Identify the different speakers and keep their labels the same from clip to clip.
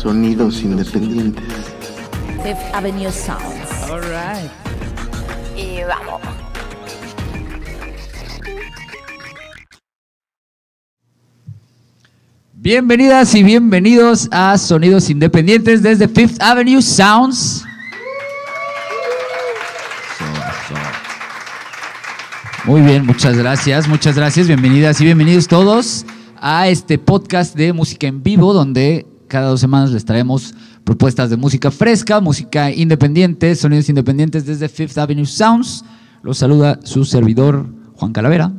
Speaker 1: Sonidos independientes.
Speaker 2: Fifth Avenue Sounds.
Speaker 3: All right.
Speaker 2: Y vamos.
Speaker 3: Bienvenidas y bienvenidos a Sonidos Independientes desde Fifth Avenue Sounds. Muy bien, muchas gracias, muchas gracias. Bienvenidas y bienvenidos todos a este podcast de música en vivo, donde cada dos semanas les traemos propuestas de música fresca, música independiente, sonidos independientes desde Fifth Avenue Sounds. Los saluda su servidor Juan Calavera.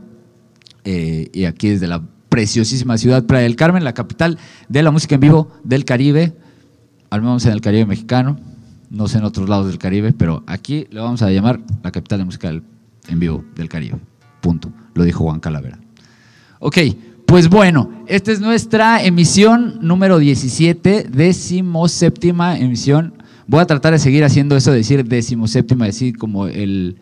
Speaker 3: eh, y aquí desde la preciosísima ciudad Playa del Carmen, la capital de la música en vivo del Caribe, al menos en el Caribe mexicano, no sé en otros lados del Caribe, pero aquí le vamos a llamar la capital de música en vivo del Caribe. Punto. Lo dijo Juan Calavera. Ok, pues bueno, esta es nuestra emisión número 17, decimoséptima emisión. Voy a tratar de seguir haciendo eso, de decir decimoséptima, decir como el,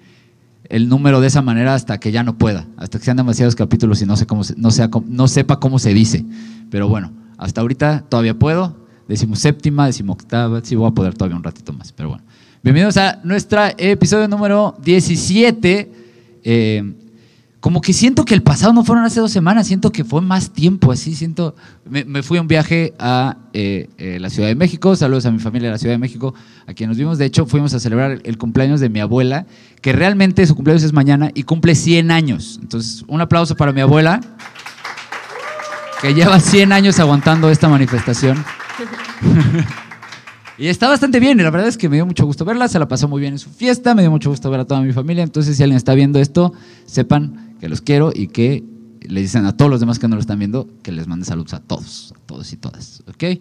Speaker 3: el número de esa manera hasta que ya no pueda, hasta que sean demasiados capítulos y no, sé cómo se- no, sea, no sepa cómo se dice. Pero bueno, hasta ahorita todavía puedo. Decimoséptima, decimoctava, sí voy a poder todavía un ratito más, pero bueno. Bienvenidos a nuestro episodio número 17. Eh, como que siento que el pasado no fueron hace dos semanas, siento que fue más tiempo, así siento. Me, fui a un viaje a eh, eh, la Ciudad de México, saludos a mi familia de la Ciudad de México, a quien nos vimos. De hecho, fuimos a celebrar el, el cumpleaños de mi abuela, que realmente su cumpleaños es mañana y cumple 100 años. Entonces, un aplauso para mi abuela, que lleva 100 años aguantando esta manifestación. Y está bastante bien, y la verdad es que me dio mucho gusto verla, se la pasó muy bien en su fiesta, me dio mucho gusto ver a toda mi familia, entonces si alguien está viendo esto, sepan que los quiero y que le dicen a todos los demás que no lo están viendo que les mande saludos a todos, a todos y todas, ¿ok?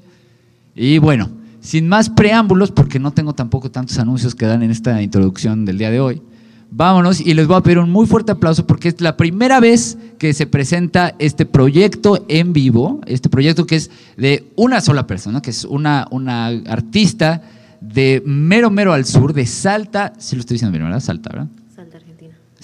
Speaker 3: Y bueno, sin más preámbulos, porque no tengo tampoco tantos anuncios que dan en esta introducción del día de hoy, vámonos y les voy a pedir un muy fuerte aplauso porque es la primera vez que se presenta este proyecto en vivo, este proyecto que es de una sola persona, que es una, una artista de mero, mero al sur, de Salta, si lo estoy diciendo bien, ¿verdad? Salta, ¿verdad?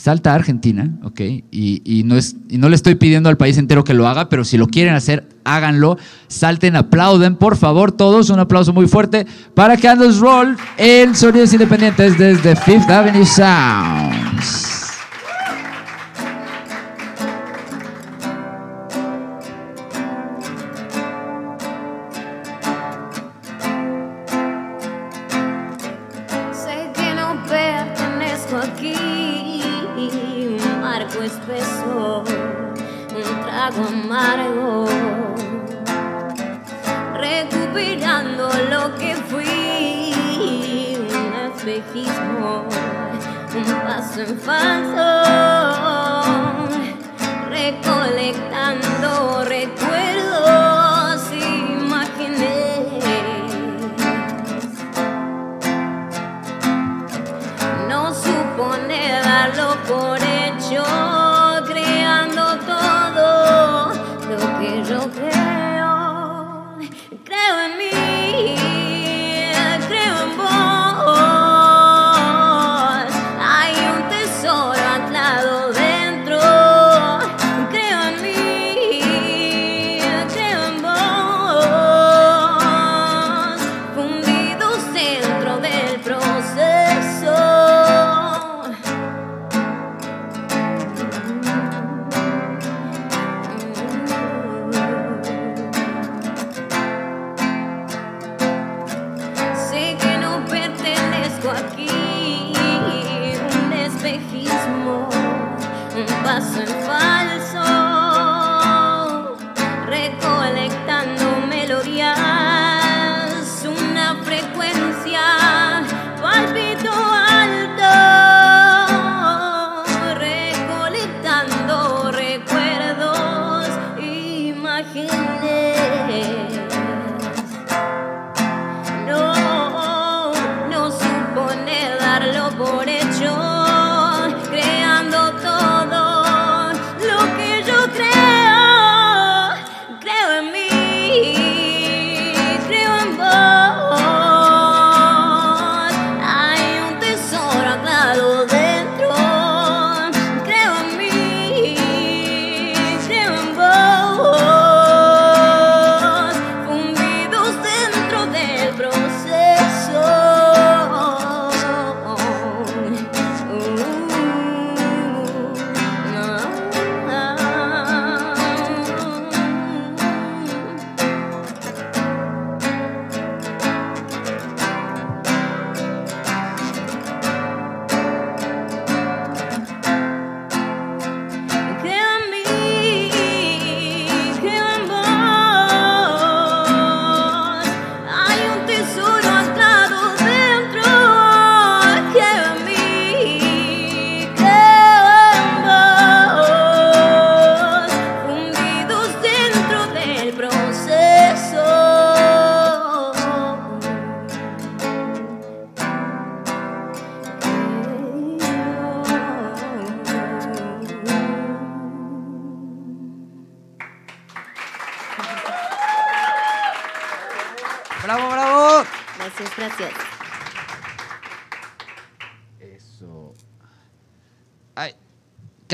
Speaker 4: Salta.
Speaker 3: Salta, Argentina, ok. Y, y no es, y no le estoy pidiendo al país entero que lo haga, pero si lo quieren hacer, háganlo. Salten, aplauden, por favor, todos. Un aplauso muy fuerte para Candles Roll en Sonidos Independientes desde Fifth Avenue Sounds.
Speaker 4: Supone darlo por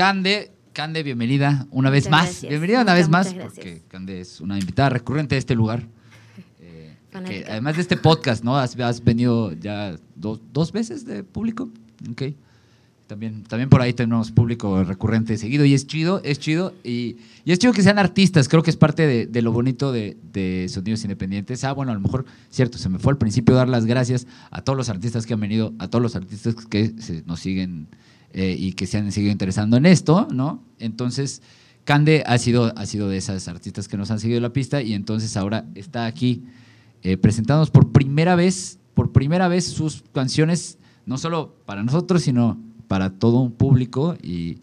Speaker 3: Cande, Cande, bienvenida una vez
Speaker 4: Muchas
Speaker 3: más.
Speaker 4: gracias.
Speaker 3: Bienvenida una
Speaker 4: Muchas,
Speaker 3: vez más, porque Cande es una invitada recurrente de este lugar. Eh, que además de este podcast, ¿no? Has, has venido ya dos, dos veces de público. Ok. También, también por ahí tenemos público recurrente seguido y es chido, es chido. Y, y es chido que sean artistas, creo que es parte de, de lo bonito de, de Sonidos Independientes. Ah, bueno, a lo mejor, cierto, se me fue al principio dar las gracias a todos los artistas que han venido, a todos los artistas que se- nos siguen eh, y que se han seguido interesando en esto, ¿no? Entonces, Cande ha sido, ha sido de esas artistas que nos han seguido la pista y entonces ahora está aquí eh, presentándonos por primera vez, por primera vez sus canciones, no solo para nosotros, sino para todo un público y,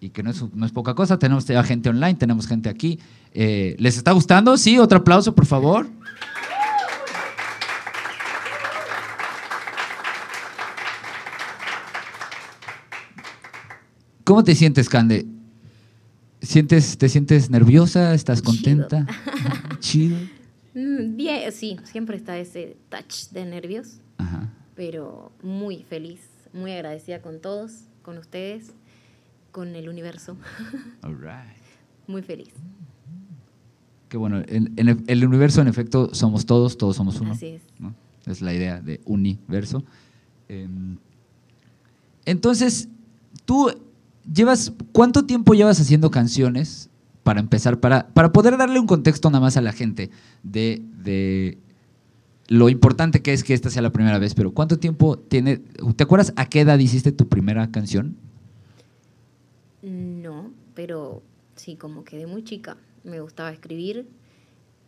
Speaker 3: y que no es, no es poca cosa. Tenemos gente online, tenemos gente aquí. Eh, ¿Les está gustando? Sí, otro aplauso, por favor. ¿Cómo te sientes, Cande? ¿Sientes, ¿Te sientes nerviosa? ¿Estás contenta? Chido.
Speaker 4: Mm, Bien, sí, siempre está ese touch de nervios,
Speaker 3: Ajá.
Speaker 4: pero muy feliz, muy agradecida con todos, con ustedes, con el universo.
Speaker 3: All right.
Speaker 4: Muy feliz.
Speaker 3: Qué bueno. En, en el- universo, en efecto, somos todos, todos somos uno.
Speaker 4: Así es.
Speaker 3: ¿no? Es la idea de universo. Em, entonces, tú llevas, ¿cuánto tiempo llevas haciendo canciones para empezar, para, para poder darle un contexto nada más a la gente de, de lo importante que es que esta sea la primera vez, pero ¿cuánto tiempo tiene, ¿te acuerdas a qué edad hiciste tu primera canción?
Speaker 4: No, pero sí, como que de muy chica me gustaba escribir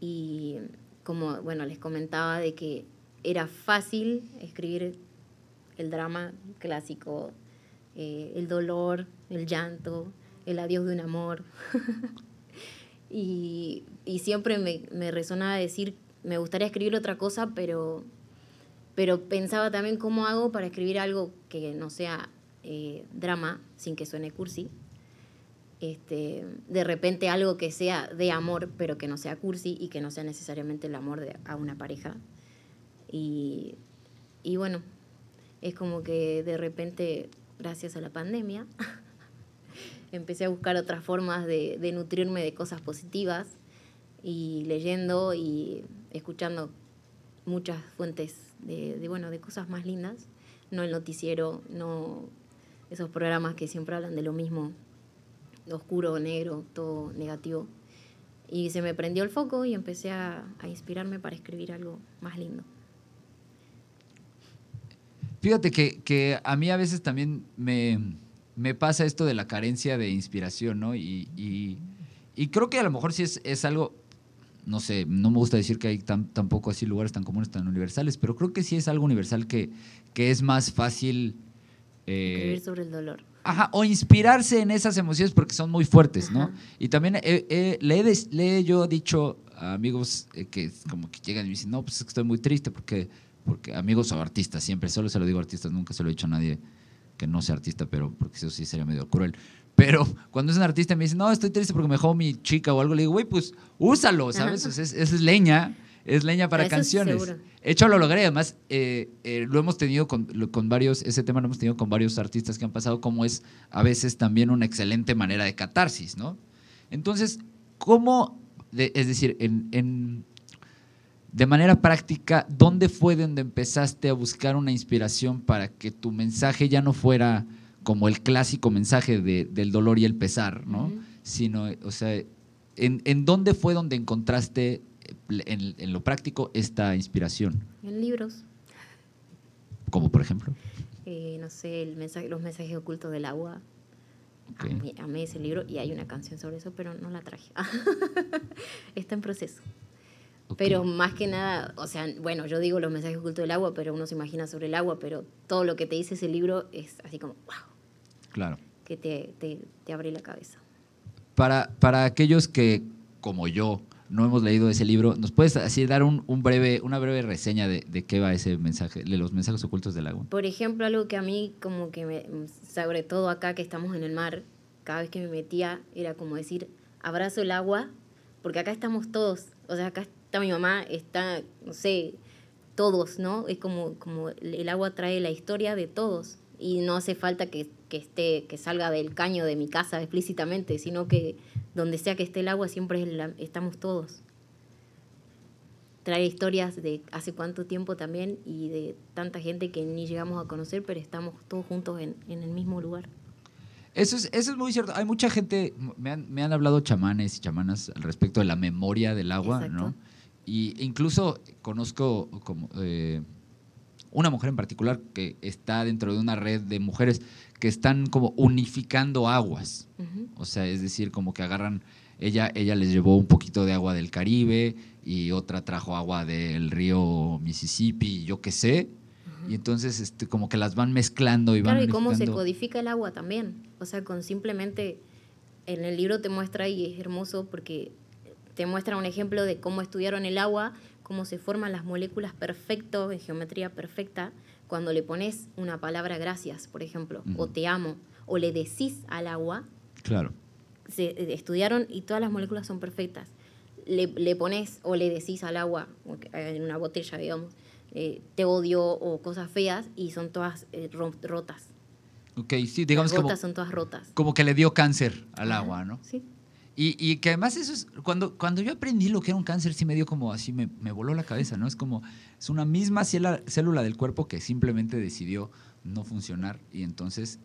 Speaker 4: y como, bueno, les comentaba de que era fácil escribir el drama clásico, eh, el dolor, el llanto, el adiós de un amor. y, y siempre me, me resonaba decir, me gustaría escribir otra cosa, pero, pero pensaba también cómo hago para escribir algo que no sea eh, drama, sin que suene cursi. Este, de repente algo que sea de amor, pero que no sea cursi y que no sea necesariamente el amor de, a una pareja. Y, y bueno, es como que de repente, gracias a la pandemia, empecé a buscar otras formas de, nutrirme de cosas positivas y leyendo y escuchando muchas fuentes de, de, bueno, de cosas más lindas, no el noticiero, no esos programas que siempre hablan de lo mismo, oscuro, negro, todo negativo. Y se me prendió el foco y empecé a, a inspirarme para escribir algo más lindo.
Speaker 3: Fíjate que, que a mí a veces también me, me pasa esto de la carencia de inspiración, ¿no? Y, y- y creo que a lo mejor sí es, es algo, no sé, no me gusta decir que hay tan, tampoco así lugares tan comunes, tan universales, pero creo que sí es algo universal que, que es más fácil... eh,
Speaker 4: Escribir sobre el dolor.
Speaker 3: Ajá, o inspirarse en esas emociones porque son muy fuertes, ¿no?
Speaker 4: Ajá.
Speaker 3: Y también eh, eh, le, he des- le he yo dicho a amigos eh, que como que llegan y me dicen, no, pues es que estoy muy triste porque, porque amigos o artistas, siempre, solo se lo digo a artistas, nunca se lo he dicho a nadie que no sea artista, pero porque eso sí sería medio cruel. Pero cuando es un artista y me dice, no, estoy triste porque me dejó mi chica o algo, le digo, güey, pues úsalo, ¿sabes? Es, es leña, es leña para
Speaker 4: Eso
Speaker 3: canciones. De hecho, lo logré. Además, eh, eh, lo hemos tenido con, lo- con varios, ese tema lo hemos tenido con varios artistas que han pasado, como es a veces también una excelente manera de catarsis, ¿no? Entonces, ¿cómo, de- es decir, en, en- de manera práctica, ¿dónde fue donde empezaste a buscar una inspiración para que tu mensaje ya no fuera como el clásico mensaje de- del dolor y el pesar, ¿no?
Speaker 4: Ujú.
Speaker 3: Sino, o sea, ¿en, en dónde fue donde encontraste en, en lo práctico esta inspiración?
Speaker 4: En libros,
Speaker 3: Como por ejemplo.
Speaker 4: eh, no sé, el mensaje, los mensajes ocultos del agua.
Speaker 3: Ok.
Speaker 4: Amé, amé ese libro y hay una canción sobre eso, pero no la traje. Está en proceso.
Speaker 3: Ok.
Speaker 4: Pero más que nada, o sea, bueno, yo digo los mensajes ocultos del agua, pero uno se imagina sobre el agua, pero todo lo que te dice ese libro es así como, wow,
Speaker 3: Claro.
Speaker 4: que te, te, te abre la cabeza.
Speaker 3: Para, para aquellos que, como yo, no hemos leído ese libro, ¿nos puedes así dar un, un breve, una breve reseña de, de qué va ese mensaje, de los mensajes ocultos del agua?
Speaker 4: Por ejemplo, algo que a mí como que me, sobre todo acá que estamos en el mar, cada vez que me metía era como decir, abrazo el agua, porque acá estamos todos, o sea, acá está mi mamá, está, no sé, todos, ¿no? Es como, como el agua trae la historia de todos y no hace falta que, que, esté, que salga del caño de mi casa explícitamente, sino que donde sea que esté el agua siempre es la- estamos todos. Trae historias de hace cuánto tiempo también y de tanta gente que ni llegamos a conocer, pero estamos todos juntos en, en el mismo lugar.
Speaker 3: Eso es, eso es muy cierto. Hay mucha gente, me han, me han hablado chamanes y chamanas al respecto de la memoria del agua,
Speaker 4: Exacto.
Speaker 3: ¿no? Y incluso conozco como eh, una mujer en particular que está dentro de una red de mujeres que están como unificando aguas. O sea, es decir, como que agarran, ella, ella les llevó un poquito de agua del Caribe y otra trajo agua del río Mississippi, yo qué sé. Y entonces este, como que las van mezclando y van
Speaker 4: Claro, y cómo se codifica el agua también. O sea, con simplemente, en el libro te muestra y es hermoso porque te muestra un ejemplo de cómo estudiaron el agua, cómo se forman las moléculas perfecto, en geometría perfecta, cuando le pones una palabra gracias, por ejemplo, o te amo, o le decís al agua,
Speaker 3: Claro.
Speaker 4: se eh, estudiaron y todas las moléculas son perfectas. Le, le pones o le decís al agua, en una botella, digamos, eh, te odio o cosas feas y son todas eh, ro- rotas.
Speaker 3: Ok, sí, digamos
Speaker 4: Las
Speaker 3: como,
Speaker 4: gotas son todas rotas.
Speaker 3: como que le dio cáncer al agua, ¿no?
Speaker 4: Sí.
Speaker 3: Y, y que además eso es, cuando, cuando yo aprendí lo que era un cáncer, sí me dio como así, me, me voló la cabeza, ¿no? Es como, es una misma célula, célula del cuerpo que simplemente decidió no funcionar y entonces,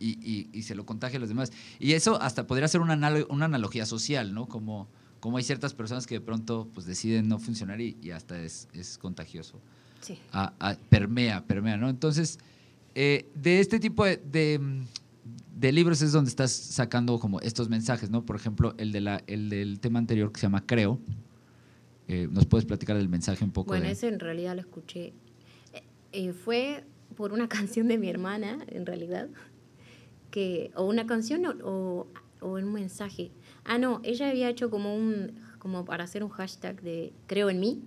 Speaker 3: y, y- y se lo contagia a los demás. Y eso hasta podría ser una, analo- una analogía social, ¿no? Como, como hay ciertas personas que de pronto pues deciden no funcionar y, hasta es, es contagioso.
Speaker 4: Sí.
Speaker 3: a- a- permea, permea, ¿no? Entonces, eh, de este tipo de, de, de libros es donde estás sacando como estos mensajes, ¿no? Por ejemplo, el, de la, el del tema anterior que se llama Creo. Eh, ¿Nos puedes platicar del mensaje un poco?
Speaker 4: Bueno,
Speaker 3: de-
Speaker 4: ese en realidad lo escuché. eh, eh, fue por una canción de mi hermana, en realidad. Que, o una canción o, o, o un mensaje. Ah, no, ella había hecho como un, como para hacer un hashtag de creo en mí.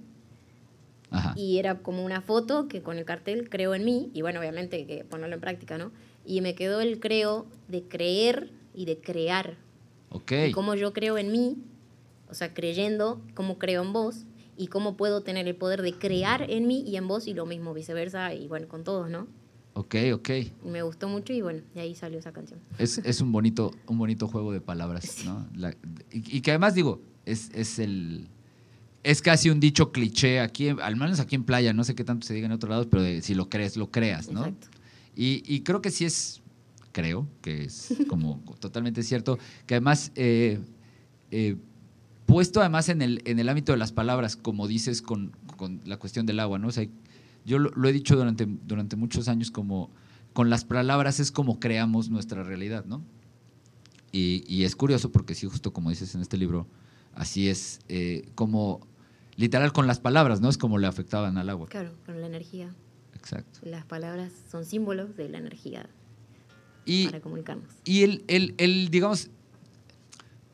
Speaker 3: Ajá.
Speaker 4: Y era como una foto que con el cartel creo en mí. Y bueno, obviamente que ponerlo en práctica, ¿no? Y me quedó el creo de creer y de crear.
Speaker 3: Ok.
Speaker 4: Y cómo yo creo en mí, o sea, creyendo, cómo creo en vos, y cómo puedo tener el poder de crear en mí y en vos, y lo mismo viceversa, y bueno, con todos, ¿no?
Speaker 3: Ok, ok.
Speaker 4: Me gustó mucho y bueno, de ahí salió esa canción.
Speaker 3: Es, es un, bonito, un bonito juego de palabras, ¿no? La- y, y que además, digo, es, es el... Es casi un dicho cliché aquí, al menos aquí en playa, no sé qué tanto se diga en otros lados, pero de si lo crees, lo creas, ¿no?
Speaker 4: Exacto.
Speaker 3: Y, y creo que sí es, creo que es como totalmente cierto, que además, eh, eh, puesto además en el, en el ámbito de las palabras, como dices con, con la cuestión del agua, ¿no? O sea, yo lo, lo he dicho durante, durante muchos años como con las palabras es como creamos nuestra realidad, ¿no? Y, y es curioso porque sí, justo como dices en este libro, así es eh, como literal con las palabras, ¿no? Es como le afectaban al agua.
Speaker 4: Claro, con la energía.
Speaker 3: Exacto.
Speaker 4: Las palabras son símbolos de la energía
Speaker 3: Y,
Speaker 4: para comunicarnos.
Speaker 3: Y el, el, el, digamos,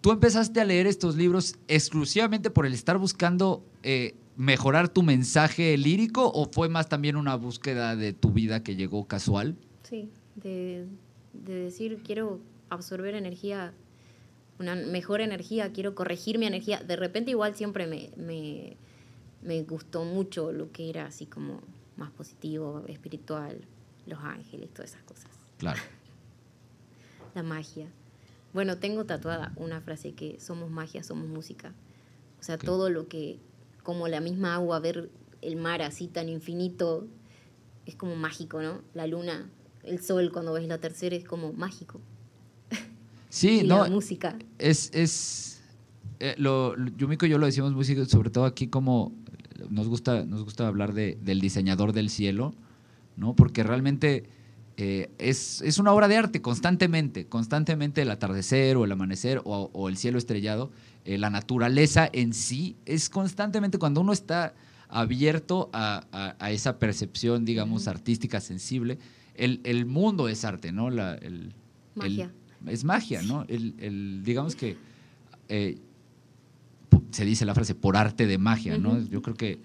Speaker 3: tú empezaste a leer estos libros exclusivamente por el estar buscando eh, mejorar tu mensaje lírico o fue más también una búsqueda de tu vida que llegó casual?
Speaker 4: Sí, de, de decir, quiero absorber energía, una mejor energía, quiero corregir mi energía. De repente igual siempre me, me, me gustó mucho lo que era así como más positivo, espiritual, los ángeles, todas esas cosas.
Speaker 3: Claro.
Speaker 4: La magia. Bueno, tengo tatuada una frase que somos magia, somos música. O sea, todo lo que, como la misma agua, ver el mar así tan infinito, es como mágico, ¿no? La luna, el sol, cuando ves la tercera, es como mágico.
Speaker 3: Sí,
Speaker 4: y
Speaker 3: no,
Speaker 4: la música.
Speaker 3: es, es eh, lo, Yumiko y yo lo decimos muy sobre todo aquí como nos gusta, nos gusta hablar de, del diseñador del cielo, ¿no? Porque realmente eh, es, es una obra de arte constantemente, constantemente el atardecer o el amanecer o, o el cielo estrellado, eh, la naturaleza en sí es constantemente cuando uno está abierto a, a- a esa percepción, digamos, artística, sensible, el, el mundo es arte, ¿no? La, el- el-
Speaker 4: Magia.
Speaker 3: Es magia, ¿no? El, el- digamos que eh, se dice la frase por arte de magia, ¿no? Yo creo que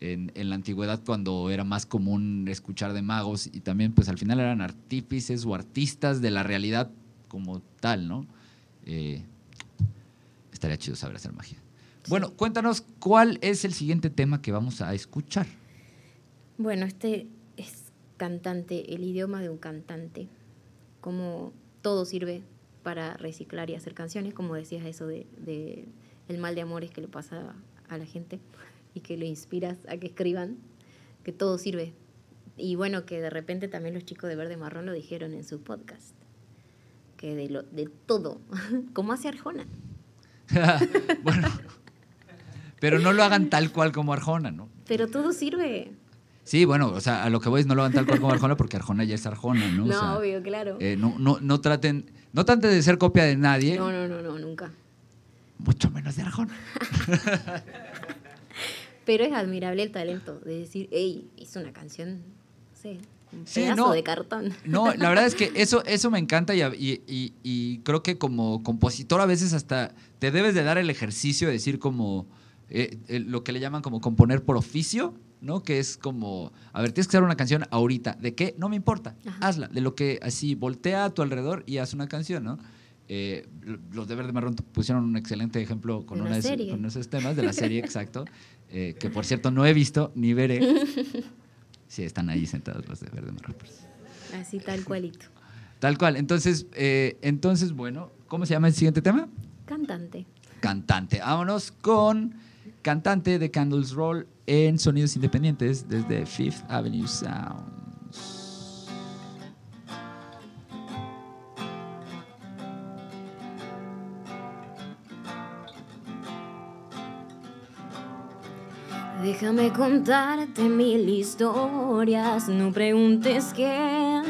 Speaker 3: en, en la antigüedad cuando era más común escuchar de magos y también pues al final eran artífices o artistas de la realidad como tal, ¿no? Eh, estaría chido saber hacer magia. Bueno, cuéntanos cuál es el siguiente tema que vamos a escuchar.
Speaker 4: Bueno, este es cantante, el idioma de un cantante. Como todo sirve para reciclar y hacer canciones, como decías eso de, de el mal de amores que le pasa a la gente y que le inspiras a que escriban, que todo sirve. Y bueno, que de repente también los chicos de Verde Marrón lo dijeron en su podcast, que de, lo, de todo, como hace Arjona.
Speaker 3: bueno, pero no lo hagan tal cual como Arjona, ¿no?
Speaker 4: Pero todo sirve.
Speaker 3: Sí, bueno, o sea, a lo que voy es no lo hagan tal cual como Arjona porque Arjona ya es Arjona, ¿no? O
Speaker 4: No,
Speaker 3: sea,
Speaker 4: obvio, claro.
Speaker 3: eh, no, no, no traten, no traten de ser copia de nadie,
Speaker 4: No, no, no, no, nunca.
Speaker 3: mucho menos de Arjona.
Speaker 4: Pero es admirable el talento de decir, hey, hizo una canción, no sé, un
Speaker 3: Sí,
Speaker 4: pedazo
Speaker 3: no.
Speaker 4: de cartón.
Speaker 3: No, la verdad es que eso, eso me encanta y, y- y- y creo que como compositor a veces hasta te debes de dar el ejercicio de decir como eh, eh, lo que le llaman como componer por oficio, ¿no? Que es como, a ver, tienes que hacer una canción ahorita. ¿De qué? No me importa.
Speaker 4: Ajá.
Speaker 3: Hazla. De lo que así voltea a tu alrededor y haz una canción, ¿no? Eh, los de Verde Marrón pusieron un excelente ejemplo con,
Speaker 4: De
Speaker 3: una de, con esos temas de la serie, exacto. eh, que por cierto no he visto ni veré. Sí, están ahí sentados los de Verde Marrón.
Speaker 4: Así tal cualito.
Speaker 3: Tal cual. Entonces, eh, entonces, bueno, ¿cómo se llama el siguiente tema?
Speaker 4: Cantante.
Speaker 3: Cantante. Vámonos con cantante de Candles Roll en Sonidos Independientes desde Fifth Avenue Sounds.
Speaker 4: Déjame contarte mil historias, no preguntes qué,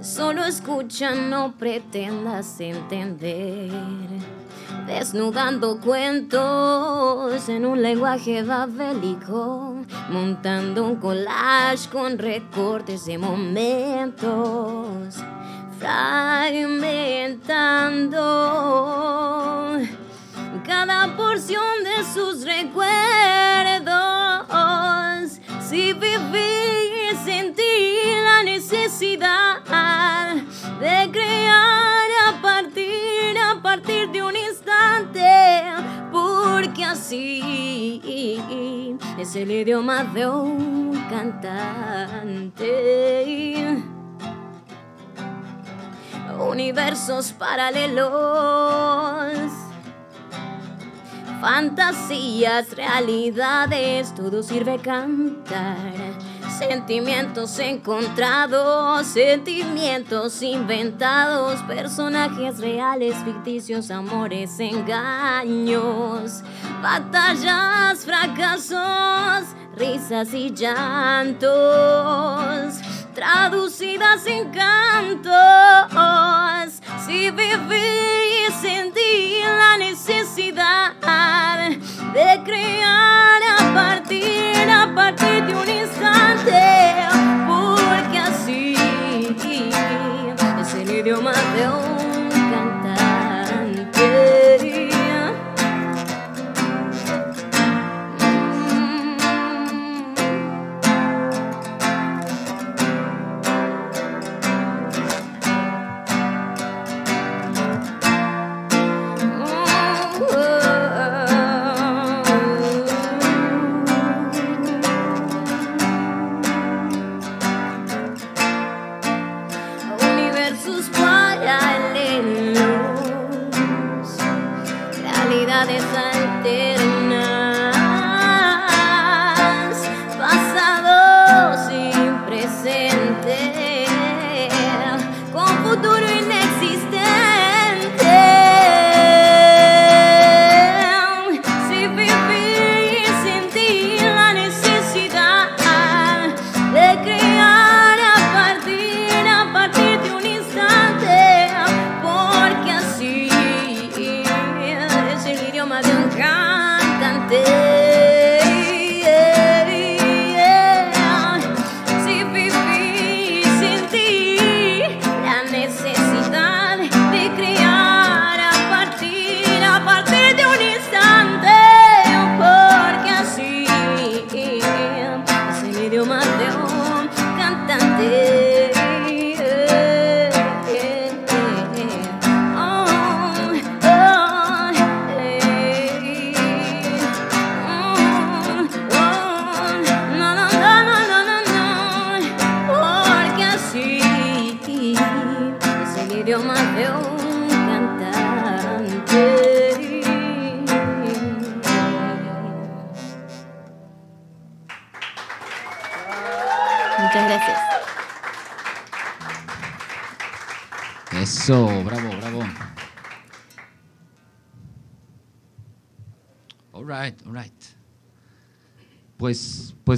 Speaker 4: solo escucha, no pretendas entender. Desnudando cuentos en un lenguaje babélico, montando un collage con recortes de momentos, fragmentando cada porción de sus recuerdos. Si viví y sentí la necesidad es el idioma de un cantante universos paralelos, fantasías, realidades, todo sirve cantar. Sentimientos encontrados, sentimientos inventados, personajes reales, ficticios, amores, engaños, batallas, fracasos, risas y llantos traducidas en cantos. Si viví y sentí la necesidad de crear a partir, a partir de un instante, porque así es el idioma de un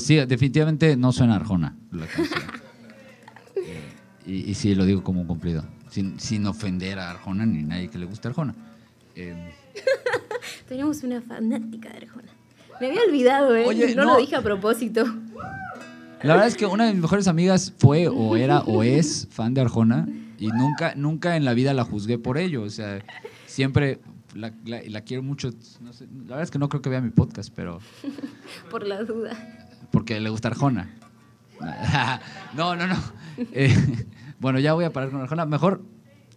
Speaker 3: sí, definitivamente no suena Arjona la canción. Eh, y, y sí, lo digo como un cumplido. Sin, sin ofender a Arjona ni nadie que le guste Arjona. Eh,
Speaker 4: Tenemos una fanática de Arjona. Me había olvidado, ¿eh?
Speaker 3: Oye,
Speaker 4: no,
Speaker 3: no.
Speaker 4: lo dije a propósito.
Speaker 3: La verdad es que una de mis mejores amigas fue o era o es fan de Arjona y nunca, nunca en la vida la juzgué por ello. O sea, siempre la, la- la quiero mucho. No sé, la verdad es que no creo que vea mi podcast, pero
Speaker 4: Por la duda.
Speaker 3: Porque le gusta Arjona. No, no, no. Eh, bueno, ya voy a parar con Arjona. Mejor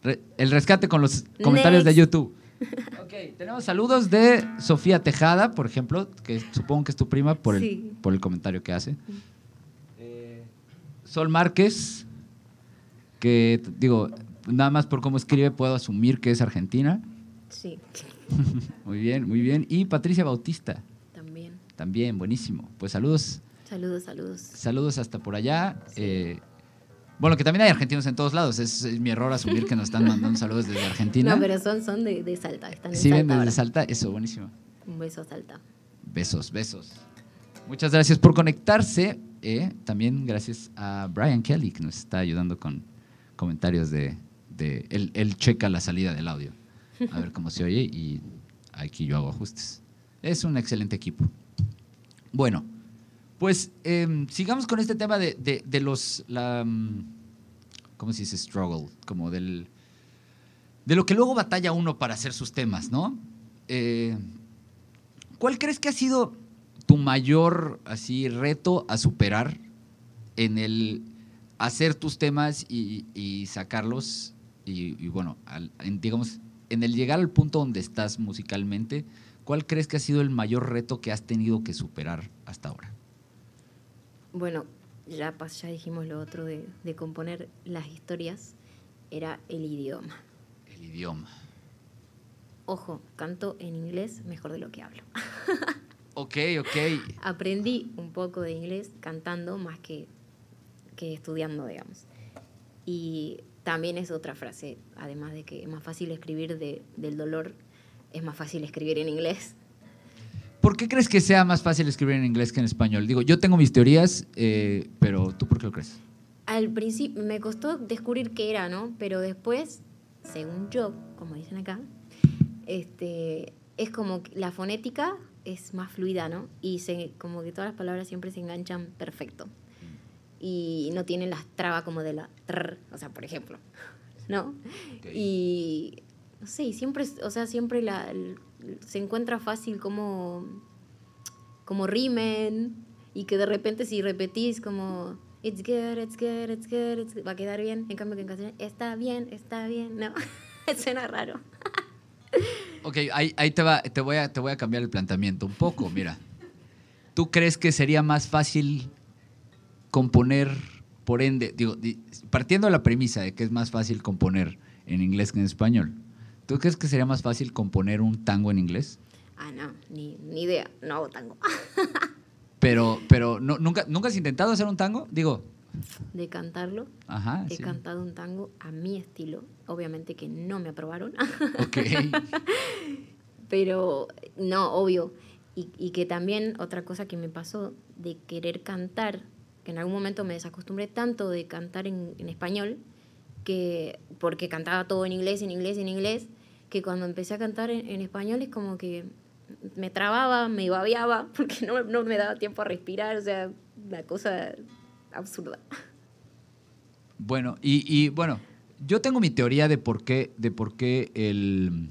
Speaker 3: re- el rescate con los comentarios de. YouTube. Ok, tenemos saludos de Sofía Tejada, por ejemplo, que supongo que es tu prima por el,
Speaker 4: Sí.
Speaker 3: por el comentario que hace. Eh, Sol Márquez, que digo, nada más por cómo escribe puedo asumir que es argentina.
Speaker 4: Sí,
Speaker 3: Muy bien, muy bien. Y Patricia Bautista,
Speaker 4: también.
Speaker 3: buenísimo. Pues saludos,
Speaker 4: Saludos, saludos.
Speaker 3: saludos hasta por allá. Eh, bueno, que también hay argentinos en todos lados. Es, es mi error asumir que nos están mandando saludos desde Argentina.
Speaker 4: No, pero son, son de, de Salta. Están en
Speaker 3: Sí, ven
Speaker 4: Salta
Speaker 3: desde. Salta. Eso, buenísimo.
Speaker 4: Un beso Salta.
Speaker 3: Besos, besos. Muchas gracias por conectarse. eh. También gracias a Brian Kelly, que nos está ayudando con comentarios de... de él, él checa la salida del audio. A ver cómo se oye y aquí yo hago ajustes. Es un excelente equipo. Bueno, pues em, sigamos con este tema de, de- los... Mm, ¿Cómo se dice? Struggle. Como del... De lo que luego batalla uno para hacer sus temas, ¿no? Eh, ¿Cuál crees que ha sido tu mayor así reto a superar en el hacer tus temas y, sacarlos? Y, bueno, digamos, en el llegar al punto donde estás musicalmente, ¿cuál crees que ha sido el mayor reto que has tenido que superar hasta ahora?
Speaker 4: Bueno, ya, ya dijimos lo otro de, de componer las historias. Era el idioma.
Speaker 3: El idioma.
Speaker 4: Ojo, canto en inglés mejor de lo que hablo.
Speaker 3: Ok, ok.
Speaker 4: Aprendí un poco de inglés cantando más que, que estudiando, digamos. Y también es otra frase, además de que es más fácil escribir de- del dolor, es más fácil escribir en inglés.
Speaker 3: ¿Por qué crees que sea más fácil escribir en inglés que en español? Digo, yo tengo mis teorías, eh, pero ¿tú por qué lo crees?
Speaker 4: Al principio me costó descubrir qué era, ¿no? Pero después, según yo, como dicen acá, este, es como que la fonética es más fluida, ¿no? Y se, como que todas las palabras siempre se enganchan perfecto. Y no tienen las trabas como de la trr, o sea, por ejemplo, ¿no? Y no sé, y siempre, o sea, siempre la, se encuentra fácil como, como rimen y que de repente si repetís como it's good, it's good, it's good, it's good", va a quedar bien. En cambio que en castellano está bien, está bien, no, suena raro.
Speaker 3: Ok, ahí, ahí te, va, te, voy a, te voy a cambiar el planteamiento un poco. Mira, ¿tú crees que sería más fácil componer, por ende, digo, di- partiendo de la premisa de que es más fácil componer en inglés que en español, ¿tú crees que sería más fácil componer un tango en inglés?
Speaker 4: Ah, no, ni, ni idea, no hago tango.
Speaker 3: Pero, pero no, ¿nunca, ¿nunca has intentado hacer un tango? Digo,
Speaker 4: De cantarlo,
Speaker 3: ajá.
Speaker 4: he
Speaker 3: sí.
Speaker 4: cantado un tango a mi estilo, obviamente que no me aprobaron.
Speaker 3: Ok.
Speaker 4: Pero no, obvio. Y, y que también otra cosa que me pasó de querer cantar, que en algún momento me desacostumbré tanto de cantar en, en español, que porque cantaba todo en inglés, en inglés, en inglés, que cuando empecé a cantar en, en español es como que me trababa, me babeaba, porque no, no me daba tiempo a respirar, o sea, una cosa absurda.
Speaker 3: Bueno, y, y, bueno, yo tengo mi teoría de por qué, de por qué el.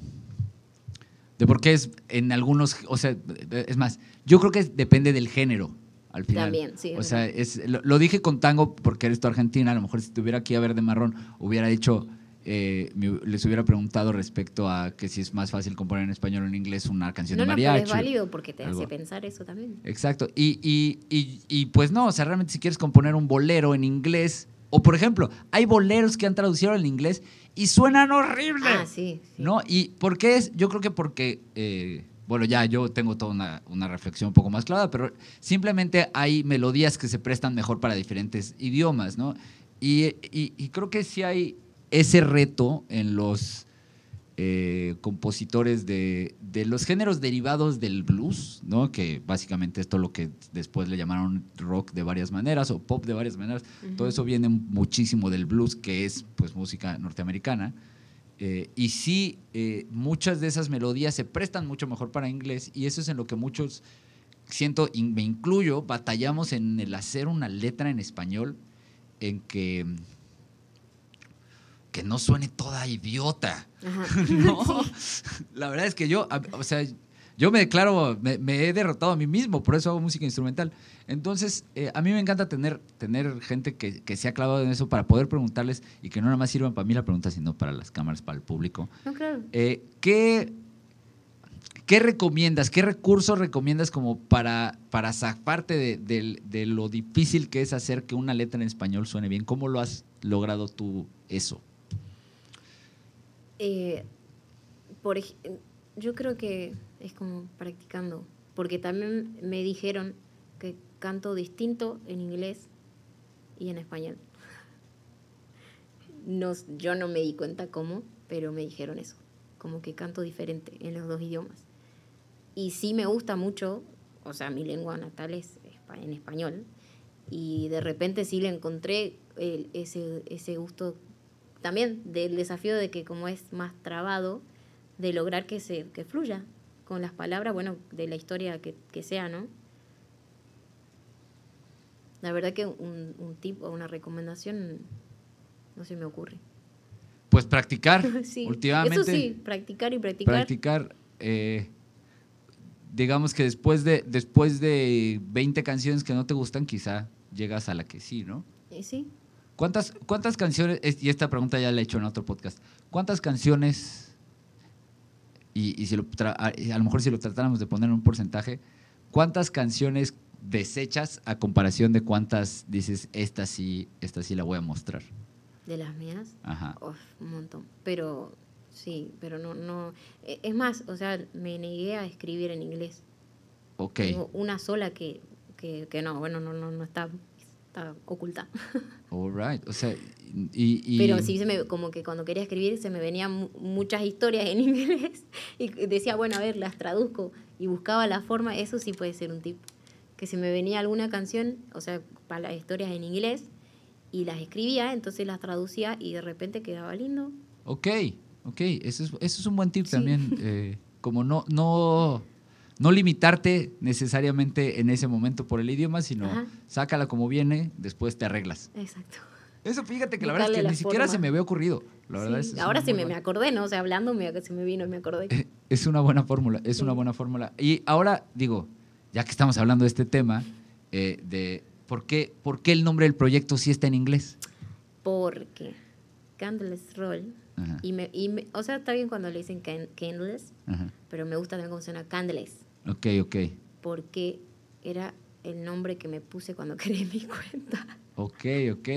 Speaker 3: De por qué es en algunos. O sea, es más, yo creo que depende del género al final.
Speaker 4: También, sí,
Speaker 3: O sea, es, lo, lo dije con tango porque eres tú argentina. A lo mejor si estuviera aquí a ver de marrón, hubiera dicho. Eh, me- les hubiera preguntado respecto a que si es más fácil componer en español o en inglés una canción
Speaker 4: No,
Speaker 3: de
Speaker 4: no,
Speaker 3: mariachi.
Speaker 4: es válido porque te
Speaker 3: algo.
Speaker 4: hace pensar eso también.
Speaker 3: Exacto. Y, y, y, y, pues no, o sea, realmente si quieres componer un bolero en inglés, o por ejemplo, hay boleros que han traducido en inglés y suenan horrible.
Speaker 4: Ah, sí. sí.
Speaker 3: ¿No? ¿Y por qué es? Yo creo que porque, eh, bueno, ya yo tengo toda una, una reflexión un poco más clara, pero simplemente hay melodías que se prestan mejor para diferentes idiomas, ¿no? Y, y- y creo que sí hay ese reto en los eh, compositores de, de los géneros derivados del blues, ¿no? Que básicamente esto es lo que después le llamaron rock de varias maneras o pop de varias maneras. Todo eso viene muchísimo del blues, que es pues música norteamericana. Eh, y sí, eh, muchas de esas melodías se prestan mucho mejor para inglés y eso es en lo que muchos, siento, me incluyo, batallamos en el hacer una letra en español en que, que no suene toda idiota.
Speaker 4: Ajá.
Speaker 3: No, la verdad es que yo, o sea, yo me declaro, me, me he derrotado a mí mismo, por eso hago música instrumental. Entonces, eh, a mí me encanta tener, tener gente que, que se ha clavado en eso para poder preguntarles y que no nada más sirvan para mí la pregunta, sino para las cámaras, para el público.
Speaker 4: No.
Speaker 3: Eh, ¿qué, ¿Qué recomiendas? ¿Qué recursos recomiendas como para, para zafarte de, de lo difícil que es hacer que una letra en español suene bien? ¿Cómo lo has logrado tú eso?
Speaker 4: Eh, por, yo creo que es como practicando, porque también me dijeron que canto distinto en inglés y en español. No, yo no me di cuenta cómo, pero me dijeron eso, como que canto diferente en los dos idiomas. Y sí me gusta mucho, o sea, mi lengua natal es en español, y de repente sí le encontré el- ese, ese gusto también del desafío de que como es más trabado, de lograr que se que fluya con las palabras, bueno, de la historia que, que sea, ¿no? La verdad que un, un tip o una recomendación no se me ocurre.
Speaker 3: Pues practicar.
Speaker 4: Sí,
Speaker 3: Últimamente.
Speaker 4: Eso sí, practicar y practicar.
Speaker 3: practicar. eh, digamos que después de, después de 20 canciones que no te gustan, quizá llegas a la que sí, ¿no?
Speaker 4: Y sí,
Speaker 3: ¿Cuántas, cuántas canciones, es- y esta pregunta ya la he hecho en otro podcast, cuántas canciones, y, y si lo a, a lo mejor si lo tratáramos de poner en un porcentaje, cuántas canciones desechas a comparación de cuántas dices, esta sí, esta sí la voy a mostrar?
Speaker 4: de las mías,
Speaker 3: Ajá.
Speaker 4: uf, un montón. Pero sí, pero no, no. e- Es más, o sea, me negué a escribir en inglés.
Speaker 3: Ok.
Speaker 4: Tengo una sola que, que, que no, bueno, no, no, no está, está oculta.
Speaker 3: All right. O sea, y... y-
Speaker 4: Pero sí, se me, como que cuando quería escribir se me venían mu- muchas historias en inglés y decía, bueno, a ver, las traduzco y buscaba la forma, eso sí puede ser un tip. Que se me venía alguna canción, o sea, para las historias en inglés y las escribía, entonces las traducía y de repente quedaba lindo.
Speaker 3: Ok, ok. Eso es, eso es un buen tip
Speaker 4: Sí.
Speaker 3: también. eh, como no, no, no limitarte necesariamente en ese momento por el idioma, sino
Speaker 4: Ajá.
Speaker 3: sácala como viene, después te arreglas.
Speaker 4: Exacto.
Speaker 3: Eso fíjate que la verdad es que ni siquiera se me había ocurrido. La verdad
Speaker 4: Sí,
Speaker 3: es,
Speaker 4: Ahora sí me, me acordé, ¿no? O sea, hablando me, se me vino y me acordé.
Speaker 3: Es una buena fórmula, es
Speaker 4: Sí.
Speaker 3: una buena fórmula. Y ahora digo, ya que estamos hablando de este tema, eh, de por qué, por qué el nombre del proyecto sí está en inglés.
Speaker 4: Porque Candleless Roll,
Speaker 3: Ajá,
Speaker 4: y me, y me- o sea, está bien cuando le dicen can- Candleless,
Speaker 3: ajá.
Speaker 4: pero me gusta también cómo suena Candleless.
Speaker 3: Ok, ok,
Speaker 4: porque era el nombre que me puse cuando creé mi cuenta.
Speaker 3: ok, ok.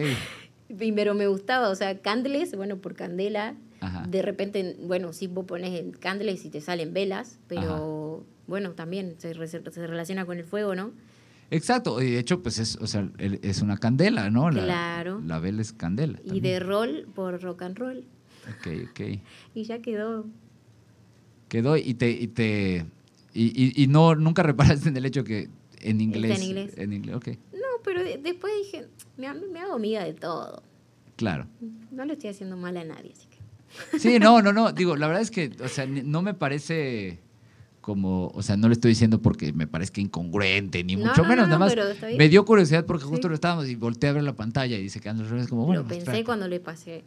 Speaker 4: Pero me gustaba, o sea, Candles, bueno, por candela.
Speaker 3: Ajá.
Speaker 4: De repente, bueno, sí vos pones el Candles y te salen velas, pero bueno, también se, re- se relaciona con el fuego, ¿no?
Speaker 3: Exacto, y de hecho, pues es, o sea, es una candela, ¿no? La,
Speaker 4: Claro.
Speaker 3: La vela es candela.
Speaker 4: Y de roll por rock and roll.
Speaker 3: Ok, ok.
Speaker 4: Y ya quedó.
Speaker 3: Quedó y te. Y, te, y, y- y no, nunca reparaste en el hecho que en inglés.
Speaker 4: en inglés.
Speaker 3: En inglés, ok.
Speaker 4: No, pero de- después dije, me, me hago amiga de todo.
Speaker 3: Claro.
Speaker 4: No le estoy haciendo mal a nadie, así que.
Speaker 3: Sí, no, no, no. Digo, la verdad es que, o sea, no me parece como, o sea, no le estoy diciendo porque me parezca incongruente, ni
Speaker 4: No,
Speaker 3: mucho
Speaker 4: no,
Speaker 3: menos,
Speaker 4: no,
Speaker 3: nada más. Me dio curiosidad porque
Speaker 4: Sí.
Speaker 3: justo lo estábamos y volteé a ver la pantalla y dice que ando es como, bueno,
Speaker 4: Lo pensé cuando le pasé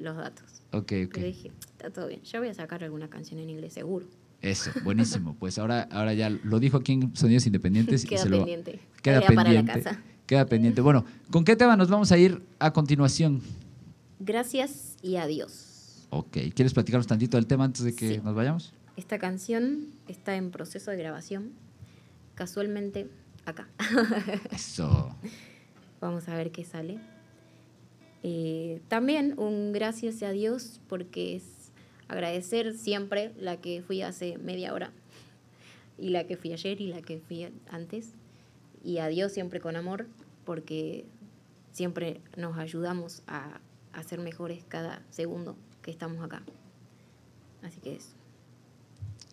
Speaker 4: los datos.
Speaker 3: Ok, ok.
Speaker 4: Pero dije, está todo bien. Yo voy a sacar alguna canción en inglés, seguro.
Speaker 3: Eso, buenísimo. Pues ahora, ahora ya lo dijo aquí en Sonidos Independientes. y
Speaker 4: Queda
Speaker 3: se lo-
Speaker 4: pendiente.
Speaker 3: Queda
Speaker 4: Tarea para la
Speaker 3: pendiente.
Speaker 4: casa.
Speaker 3: Queda pendiente. Bueno, ¿con qué tema nos vamos a ir a continuación?
Speaker 4: Gracias y adiós.
Speaker 3: Ok, ¿quieres platicarnos tantito del tema antes de que
Speaker 4: Sí.
Speaker 3: nos vayamos?
Speaker 4: Esta canción está en proceso de grabación. Casualmente, acá.
Speaker 3: Eso.
Speaker 4: Vamos a ver qué sale. Eh, también un gracias a Dios porque es agradecer siempre la que fui hace media hora. y la que fui ayer y la que fui antes. Y a Dios siempre con amor, porque siempre nos ayudamos a, a ser mejores cada segundo que estamos acá. Así que eso.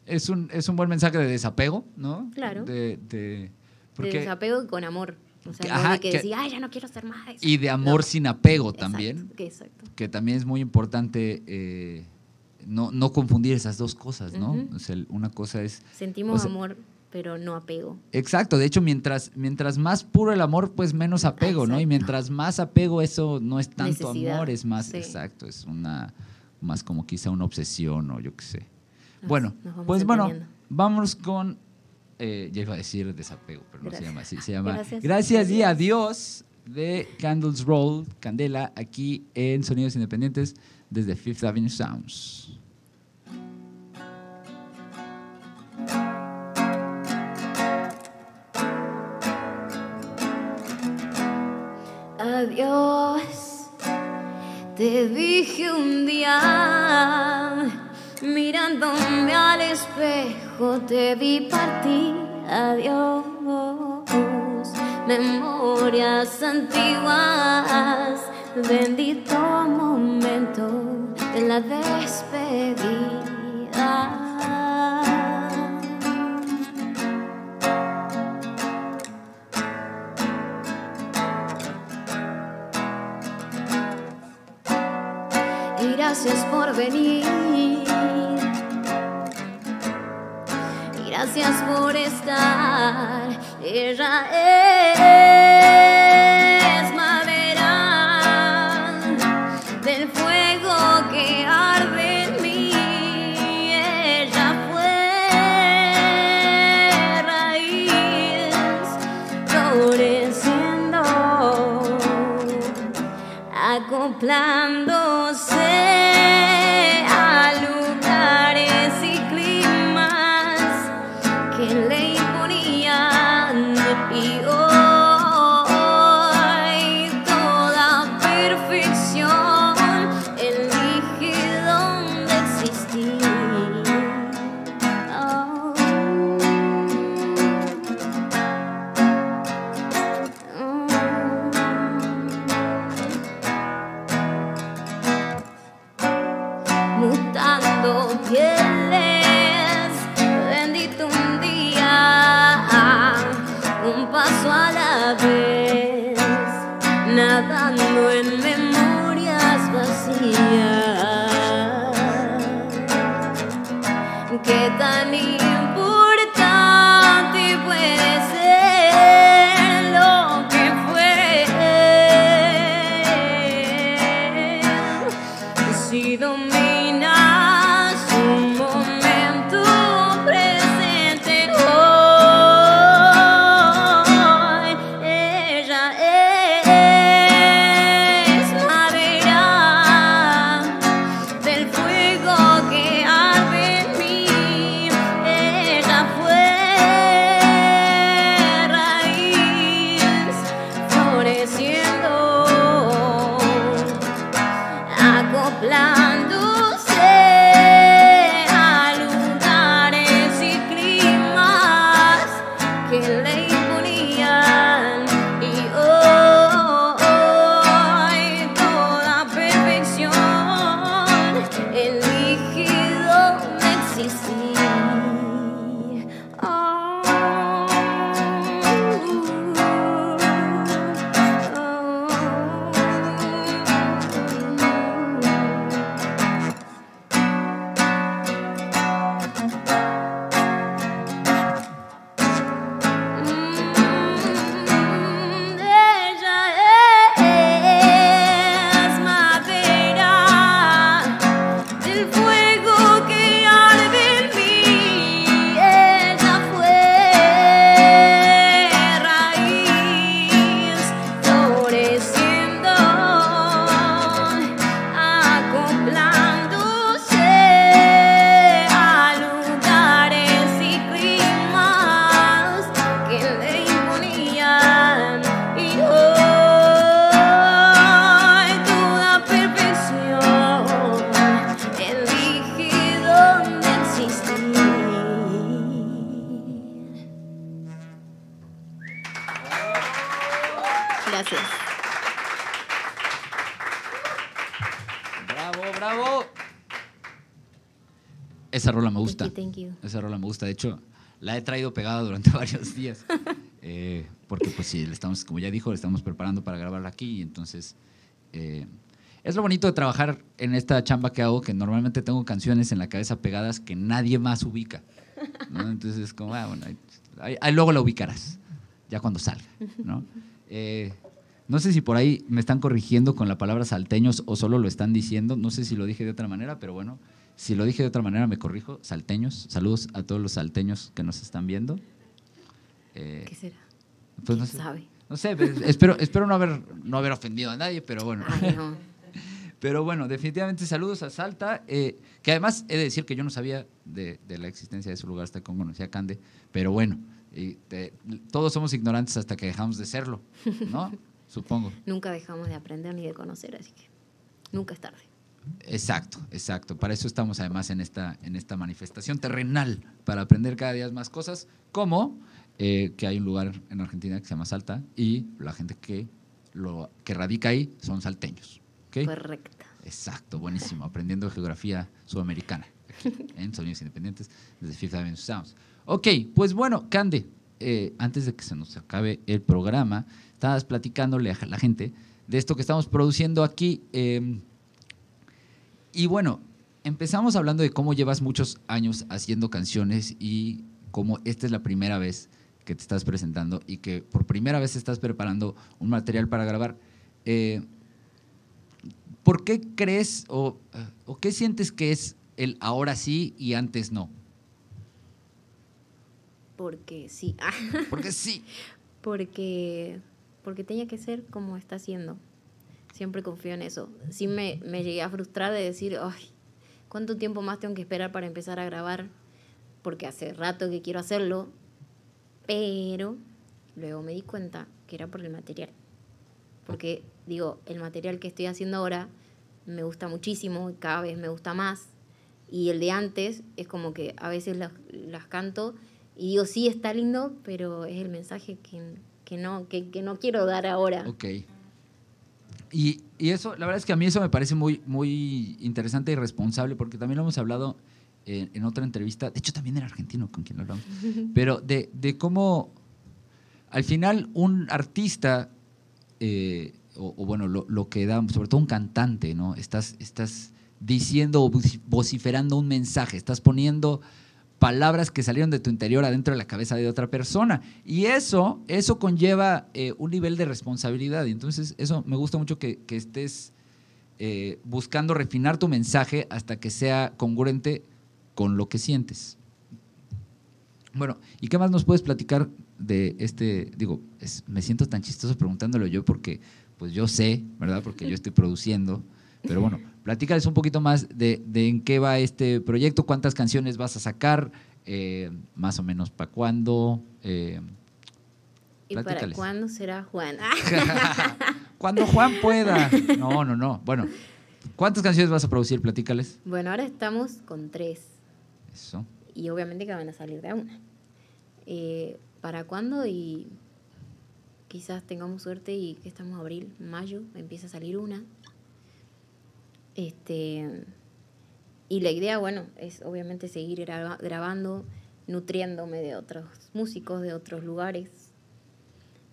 Speaker 3: Es un, es un buen mensaje de desapego, ¿no?
Speaker 4: Claro.
Speaker 3: De, de-
Speaker 4: De
Speaker 3: porque-
Speaker 4: desapego y con amor. O sea,
Speaker 3: Ajá,
Speaker 4: que,
Speaker 3: que-
Speaker 4: decir, ay, ya no quiero hacer más eso.
Speaker 3: y de amor
Speaker 4: No.
Speaker 3: sin apego
Speaker 4: Exacto,
Speaker 3: también.
Speaker 4: que exacto.
Speaker 3: que también es muy importante eh, no, no confundir esas dos cosas, ¿no?
Speaker 4: Ujú.
Speaker 3: O sea, una cosa es...
Speaker 4: Sentimos
Speaker 3: o sea-
Speaker 4: amor, pero no apego.
Speaker 3: Exacto, de hecho, mientras, mientras más puro el amor, pues menos apego, ¿no? Y mientras más apego, eso no es tanto
Speaker 4: Necesidad,
Speaker 3: amor, es más,
Speaker 4: sí.
Speaker 3: exacto, es una, más como quizá una obsesión o yo qué sé.
Speaker 4: Nos-
Speaker 3: bueno,
Speaker 4: nos
Speaker 3: pues bueno, vamos con, eh, ya iba a decir desapego, pero no se llama así, se llama
Speaker 4: Gracias.
Speaker 3: Gracias y. Adiós de Candles Roll, Candela, aquí en Sonidos Independientes desde Fifth Avenue Sounds.
Speaker 4: Adiós, te dije un día, mirándome al espejo, te vi partir. Adiós, memorias antiguas, bendito de la despedida. y gracias por venir. Gracias por estar. Ella
Speaker 3: lamb gusta. De hecho, la he traído pegada durante varios días. Eh, porque, pues sí, le estamos, como ya dijo, le estamos preparando para grabarla aquí. Y entonces, eh, es lo bonito de trabajar en esta chamba que hago, que normalmente tengo canciones en la cabeza pegadas que nadie más ubica. ¿no? Entonces, es como, ah, bueno, ahí, ahí- luego la ubicarás, ya cuando salga. ¿no? Eh, no sé si por ahí me están corrigiendo con la palabra salteños o solo lo están diciendo. No sé si lo dije de otra manera, pero bueno, si lo dije de otra manera me corrijo. Salteños, saludos a todos los salteños que nos están viendo. Eh,
Speaker 4: ¿Qué será?
Speaker 3: pues no
Speaker 4: ¿Quién
Speaker 3: sé,
Speaker 4: sabe?
Speaker 3: no sé, pues, espero, espero no, haber, no haber ofendido a nadie, pero bueno.
Speaker 4: Ay, no.
Speaker 3: Pero bueno, definitivamente saludos a Salta, eh, que además he de decir que yo no sabía de, de la existencia de ese lugar hasta que conocí a Cande, pero bueno, y te- todos somos ignorantes hasta que dejamos de serlo, ¿no? Supongo.
Speaker 4: Nunca dejamos de aprender ni de conocer, así que nunca es tarde.
Speaker 3: Exacto, exacto. Para eso estamos además en esta, en esta manifestación terrenal, para aprender cada día más cosas, como eh, que hay un lugar en Argentina que se llama Salta y la gente que, lo, que radica ahí son salteños. ¿ok?
Speaker 4: Correcta.
Speaker 3: Exacto, buenísimo. Aprendiendo geografía sudamericana aquí, en Sonidos Independientes desde Fifth Avenue Sounds. Ok, pues bueno, Cande, eh, antes de que se nos acabe el programa, estabas platicándole a la gente de esto que estamos produciendo aquí. eh, y bueno, empezamos hablando de cómo llevas muchos años haciendo canciones y cómo esta es la primera vez que te estás presentando y que por primera vez estás preparando un material para grabar. Eh, ¿Por qué crees o, o qué sientes que es el ahora sí y antes no?
Speaker 4: Porque sí.
Speaker 3: Porque sí.
Speaker 4: porque, porque tenía que ser como está haciendo. Siempre confío en eso. Sí me, me llegué a frustrar de decir, ay, ¿cuánto tiempo más tengo que esperar para empezar a grabar? Porque hace rato que quiero hacerlo. Pero luego me di cuenta que era por el material. Porque digo, el material que estoy haciendo ahora me gusta muchísimo cada vez me gusta más. Y el de antes es como que a veces las, canto y digo, sí, está lindo, pero es el mensaje que, que, no, que, que no quiero dar ahora.
Speaker 3: Ok. Y, y eso, la verdad es que a mí eso me parece muy, muy interesante y responsable, porque también lo hemos hablado en, en otra entrevista, de hecho también era argentino con quien lo hablamos, pero de, de cómo al final un artista, eh, o, o bueno, lo, lo que da, sobre todo un cantante, ¿no? Estás, estás diciendo o voci- vociferando un mensaje, estás poniendo palabras que salieron de tu interior adentro de la cabeza de otra persona. Y eso, eso conlleva eh, un nivel de responsabilidad. Y entonces, eso me gusta mucho que, que estés eh, buscando refinar tu mensaje hasta que sea congruente con lo que sientes. Bueno, ¿y qué más nos puedes platicar de este? Digo, me siento tan chistoso preguntándolo yo porque, pues yo sé, ¿verdad? Porque yo estoy produciendo. Pero bueno, platícales un poquito más de, de en qué va este proyecto, cuántas canciones vas a sacar, eh, más o menos para cuándo. eh,
Speaker 4: ¿Y para cuándo será Juan?
Speaker 3: Cuando Juan pueda. No, no, no. Bueno, ¿cuántas canciones vas a producir? Platícales.
Speaker 4: bueno, ahora estamos con tres.
Speaker 3: Eso.
Speaker 4: Y obviamente que van a salir de una. Eh, ¿Para cuándo? Y quizás tengamos suerte y que estamos abril, mayo, empieza a salir una. Este, y la idea, bueno, es obviamente seguir graba- grabando, nutriéndome de otros músicos, de otros lugares,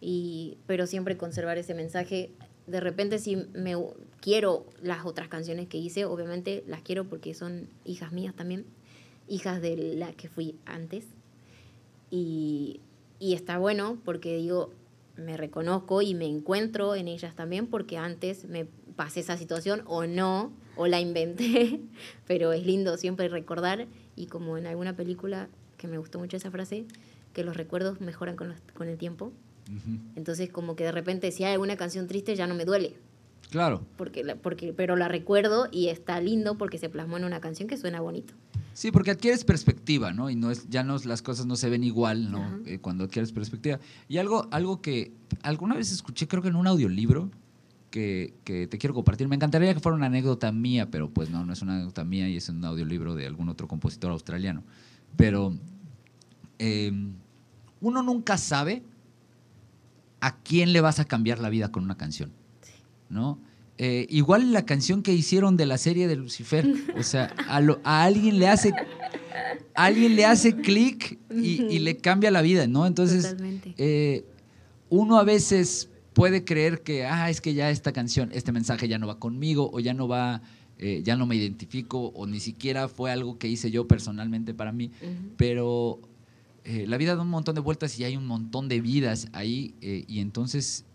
Speaker 4: y, pero siempre conservar ese mensaje. De repente si me quiero las otras canciones que hice, obviamente las quiero porque son hijas mías también, hijas de la que fui antes. Y, y está bueno porque digo, me reconozco y me encuentro en ellas también porque antes me pasé esa situación o no, o la inventé, pero es lindo siempre recordar y como en alguna película que me gustó mucho esa frase, que los recuerdos mejoran con, los- con el tiempo. Entonces como que de repente si hay alguna canción triste ya no me duele,
Speaker 3: Claro.
Speaker 4: porque, porque, pero la recuerdo y está lindo porque se plasmó en una canción que suena bonito.
Speaker 3: Sí, porque adquieres perspectiva, ¿no? Y no es, ya no, las cosas no se ven igual, ¿no? Eh, cuando adquieres perspectiva. Y algo, algo que alguna vez escuché, creo que en un audiolibro, que, que te quiero compartir. Me encantaría que fuera una anécdota mía, pero pues no, no es una anécdota mía y es un audiolibro de algún otro compositor australiano. Pero eh, uno nunca sabe ¿a quién le vas a cambiar la vida con una canción? ¿No? Eh, igual la canción que hicieron de la serie de Lucifer, o sea, a, lo- a alguien le hace, alguien le hace clic y, y le cambia la vida, ¿no? Entonces,
Speaker 4: Totalmente.
Speaker 3: eh, uno a veces puede creer que, ah, es que ya esta canción, este mensaje ya no va conmigo o ya no va, eh, ya no me identifico o ni siquiera fue algo que hice yo personalmente para mí, pero eh, la vida da un montón de vueltas y hay un montón de vidas ahí eh, y entonces,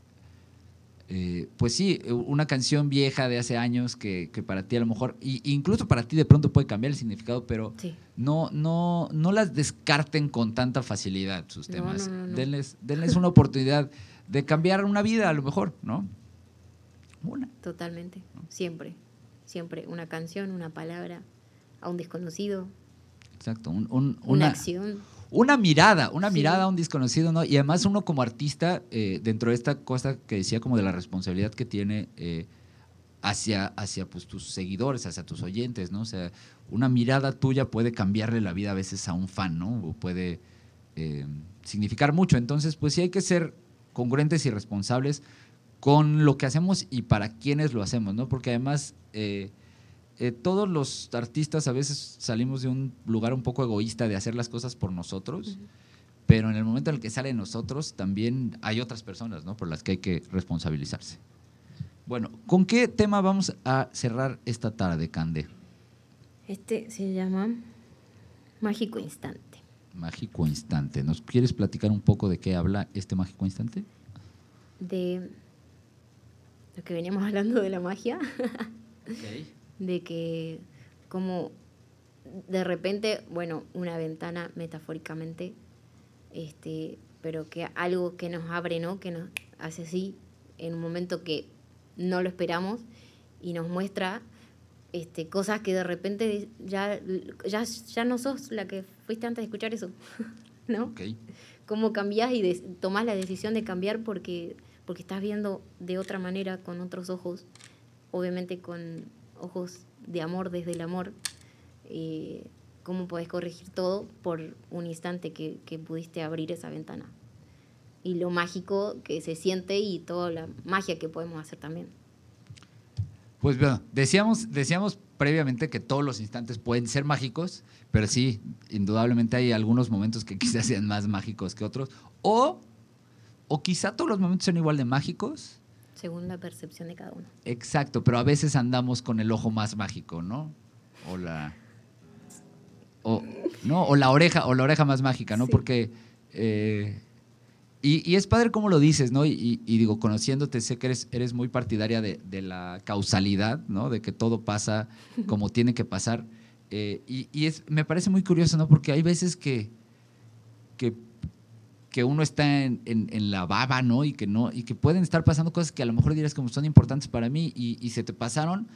Speaker 3: pues sí, una canción vieja de hace años que, que para ti a lo mejor, y, incluso para ti de pronto puede cambiar el significado, pero
Speaker 4: Sí.
Speaker 3: no, no, no las descarten con tanta facilidad sus temas.
Speaker 4: no, no, no.
Speaker 3: Denles, denles una oportunidad de cambiar una vida a lo mejor, ¿no? Una.
Speaker 4: Totalmente. Siempre. Siempre. Una canción, una palabra, a un desconocido,
Speaker 3: Exacto. un- un-
Speaker 4: una,
Speaker 3: una,
Speaker 4: acción.
Speaker 3: una mirada, una
Speaker 4: Sí.
Speaker 3: mirada a un desconocido, ¿no? Y además uno como artista, eh, dentro de esta cosa que decía como de la responsabilidad que tiene eh, hacia, hacia pues, tus seguidores, hacia tus oyentes, ¿no? O sea, una mirada tuya puede cambiarle la vida a veces a un fan, ¿no? O puede eh, significar mucho. Entonces, pues sí hay que ser congruentes y responsables con lo que hacemos y para quienes lo hacemos, ¿no? Porque además... eh, eh, todos los artistas a veces salimos de un lugar un poco egoísta de hacer las cosas por nosotros, pero en el momento en el que sale nosotros también hay otras personas, ¿no? Por las que hay que responsabilizarse. Bueno, ¿con qué tema vamos a cerrar esta tarde, Cande?
Speaker 4: Este se llama Mágico Instante.
Speaker 3: Mágico Instante. ¿Nos quieres platicar un poco de qué habla este Mágico Instante?
Speaker 4: De lo que veníamos hablando de la magia. de que como de repente, bueno, una ventana metafóricamente, este, pero que algo que nos abre, ¿no? Que nos hace así en un momento que no lo esperamos y nos muestra este, cosas que de repente ya, ya, ya no sos la que fuiste antes de escuchar eso, ¿no?
Speaker 3: Ok.
Speaker 4: cómo cambiás y de- tomás la decisión de cambiar porque, porque estás viendo de otra manera, con otros ojos, obviamente con ojos de amor desde el amor, eh, cómo podés corregir todo por un instante que, que pudiste abrir esa ventana. Y lo mágico que se siente y toda la magia que podemos hacer también.
Speaker 3: Pues bueno, decíamos, decíamos previamente que todos los instantes pueden ser mágicos, pero sí, indudablemente hay algunos momentos que quizás sean más mágicos que otros. O, o quizá todos los momentos son igual de mágicos.
Speaker 4: Según la percepción de cada uno.
Speaker 3: Exacto, pero a veces andamos con el ojo más mágico, ¿no? O la. O, ¿no? o la oreja, o la oreja más mágica, ¿no?
Speaker 4: Sí.
Speaker 3: Porque. eh, y, y es padre como lo dices, ¿no? Y, y- y digo, conociéndote, sé que eres, eres muy partidaria de, de la causalidad, ¿no? De que todo pasa como tiene que pasar. Eh, y y es, me parece muy curioso, ¿no? Porque hay veces que, que, que uno está en, en- en la baba, ¿no? Y que no, y que pueden estar pasando cosas que a lo mejor dirás como son importantes para mí y, y se te pasaron,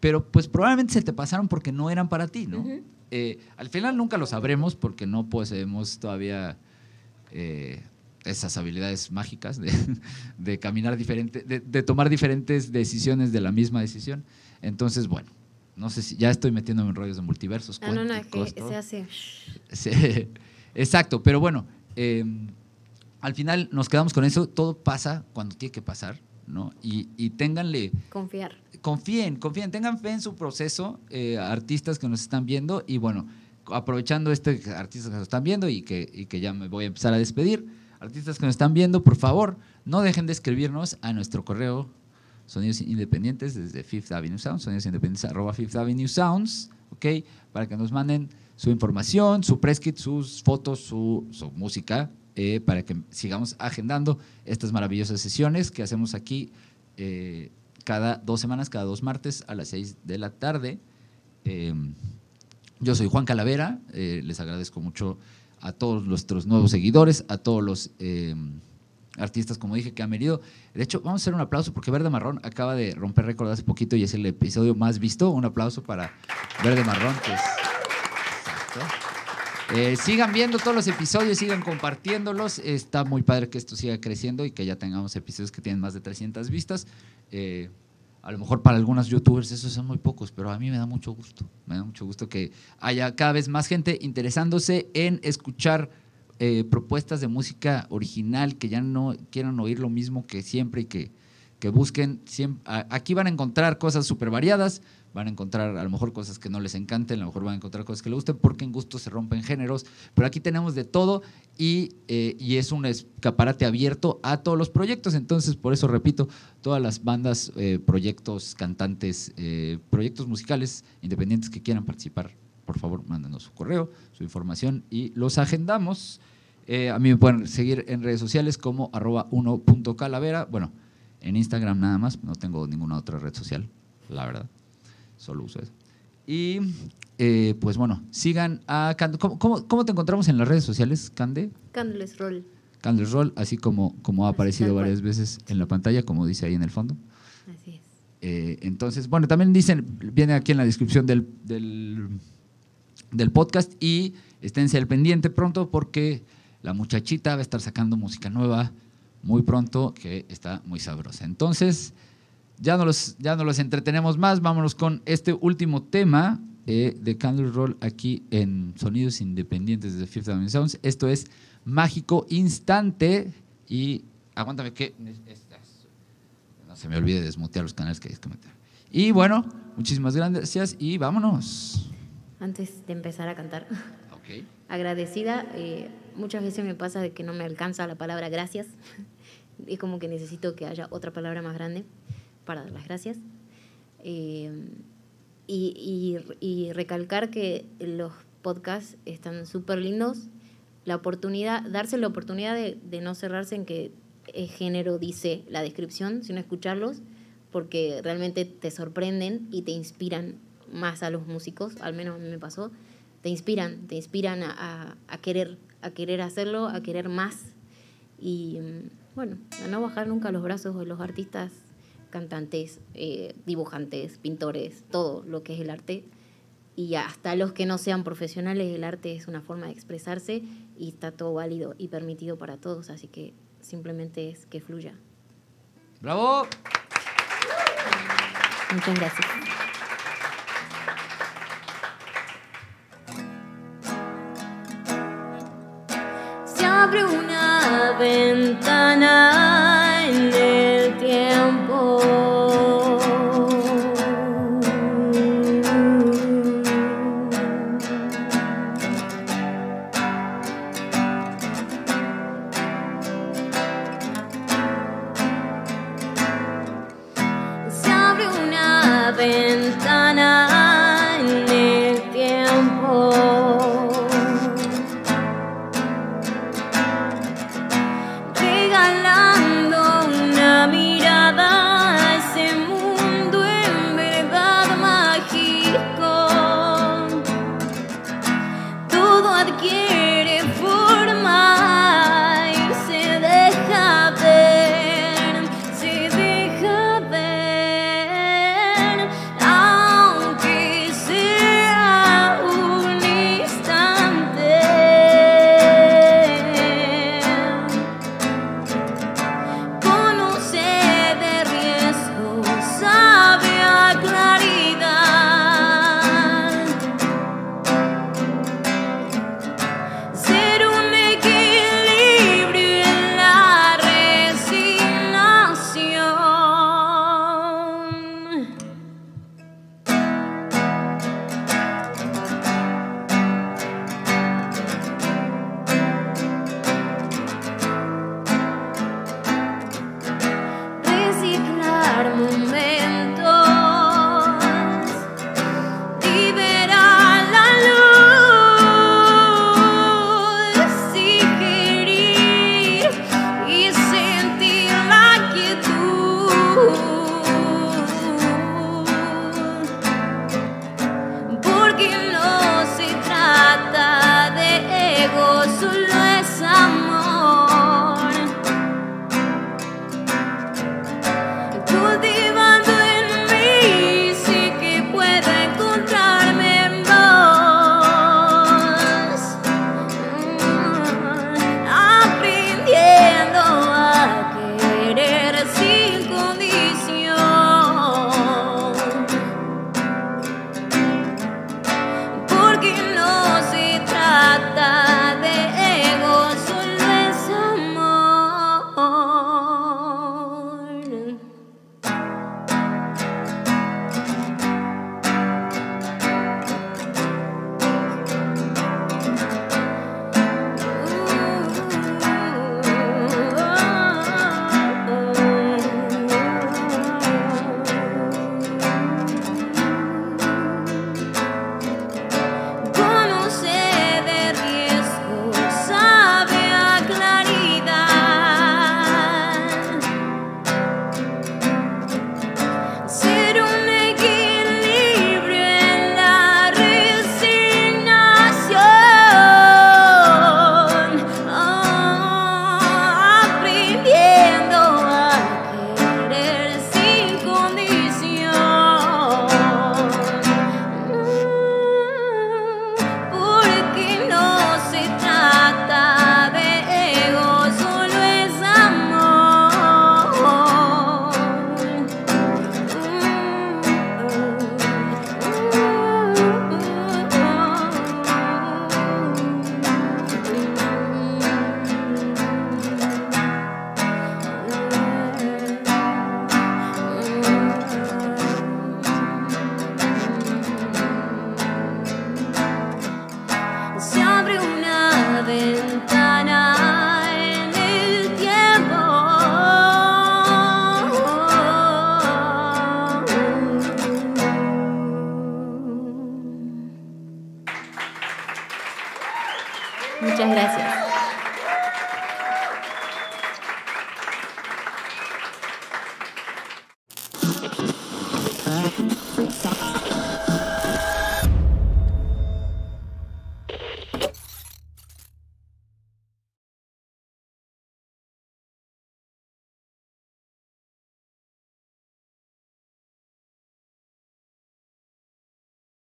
Speaker 3: pero pues probablemente se te pasaron porque no eran para ti, ¿no? Eh, al final nunca lo sabremos porque no poseemos todavía eh, esas habilidades mágicas de, de caminar diferente, de, de tomar diferentes decisiones de la misma decisión. Entonces, bueno, no sé si ya estoy metiéndome en rollos de multiversos.
Speaker 4: Ah, no, no, que se hace...
Speaker 3: Sí, exacto, pero bueno, eh, al final nos quedamos con eso, todo pasa cuando tiene que pasar, ¿no? Y, y ténganle,
Speaker 4: Confiar.
Speaker 3: confíen, confíen, tengan fe en su proceso, eh, artistas que nos están viendo, y bueno, aprovechando este artistas que nos están viendo y que, y que ya me voy a empezar a despedir, artistas que nos están viendo, por favor, no dejen de escribirnos a nuestro correo Sonidos Independientes desde Fifth Avenue Sounds, sonidos independientes arroba Fifth Avenue Sounds, ¿ok? Para que nos manden su información, su press sus fotos, su, música, eh, para que sigamos agendando estas maravillosas sesiones que hacemos aquí eh, cada dos semanas, cada dos martes a las seis de la tarde. Eh, yo soy Juan Calavera, eh, les agradezco mucho a todos nuestros nuevos seguidores, a todos los eh, artistas, como dije, que han venido. De hecho, vamos a hacer un aplauso porque Verde Marrón acaba de romper récord hace poquito y es el episodio más visto. Un aplauso para Verde Marrón. Eh, sigan viendo todos los episodios, sigan compartiéndolos. Está muy padre que esto siga creciendo y que ya tengamos episodios que tienen más de 300 vistas. Eh, a lo mejor para algunos youtubers esos son muy pocos, pero a mí me da mucho gusto. Me da mucho gusto que haya cada vez más gente interesándose en escuchar eh, propuestas de música original, que ya no quieran oír lo mismo que siempre y que, que busquen. siem- a- aquí van a encontrar cosas súper variadas, van a encontrar a lo mejor cosas que no les encanten, a lo mejor van a encontrar cosas que les gusten, porque en gusto se rompen géneros. Pero aquí tenemos de todo y, eh, y es un escaparate abierto a todos los proyectos. Entonces, por eso repito, todas las bandas, eh, proyectos, cantantes, eh, proyectos musicales independientes que quieran participar, por favor, mándenos su correo, su información y los agendamos. Eh, a mí me pueden seguir en redes sociales como arroba 1.calavera. Bueno, en Instagram nada más, no tengo ninguna otra red social, la verdad. Solo uso eso. Y eh, pues bueno, sigan a Cande. ¿Cómo, cómo, cómo te encontramos en las redes sociales, Cande?
Speaker 4: Candles Roll.
Speaker 3: Candles Roll, así como, como ha aparecido varias veces en la pantalla, como dice ahí en el fondo.
Speaker 4: Así es.
Speaker 3: Eh, entonces, bueno, también dicen, viene aquí en la descripción del, del, del podcast y esténse al pendiente pronto porque la muchachita va a estar sacando música nueva muy pronto que está muy sabrosa. Entonces, ya no los, ya no los entretenemos más, vámonos con este último tema eh, de Candle Roll aquí en Sonidos Independientes de Fifth Avenue Sounds. Esto es Mágico Instante y aguántame que... No se me olvide desmutear los canales que hay que meter. Y bueno, muchísimas gracias y vámonos.
Speaker 4: Antes de empezar a cantar,
Speaker 3: Ok.
Speaker 4: agradecida. eh, muchas veces me pasa de que no me alcanza la palabra gracias. Es como que necesito que haya otra palabra más grande para dar las gracias. Eh, y, recalcar que los podcasts están súper lindos. La oportunidad, darse la oportunidad de, no cerrarse en que el género dice la descripción, sino escucharlos, porque realmente te sorprenden y te inspiran más a los músicos, al menos a mí me pasó, te inspiran, te inspiran a querer, a querer hacerlo, a querer más y mm, bueno, a no bajar nunca los brazos de los artistas, cantantes, eh, dibujantes, pintores, todo lo que es el arte. Y hasta los que no sean profesionales, el arte es una forma de expresarse y está todo válido y permitido para todos, así que simplemente es que fluya.
Speaker 3: ¡Bravo!
Speaker 4: Muchas gracias. Se abre una ventana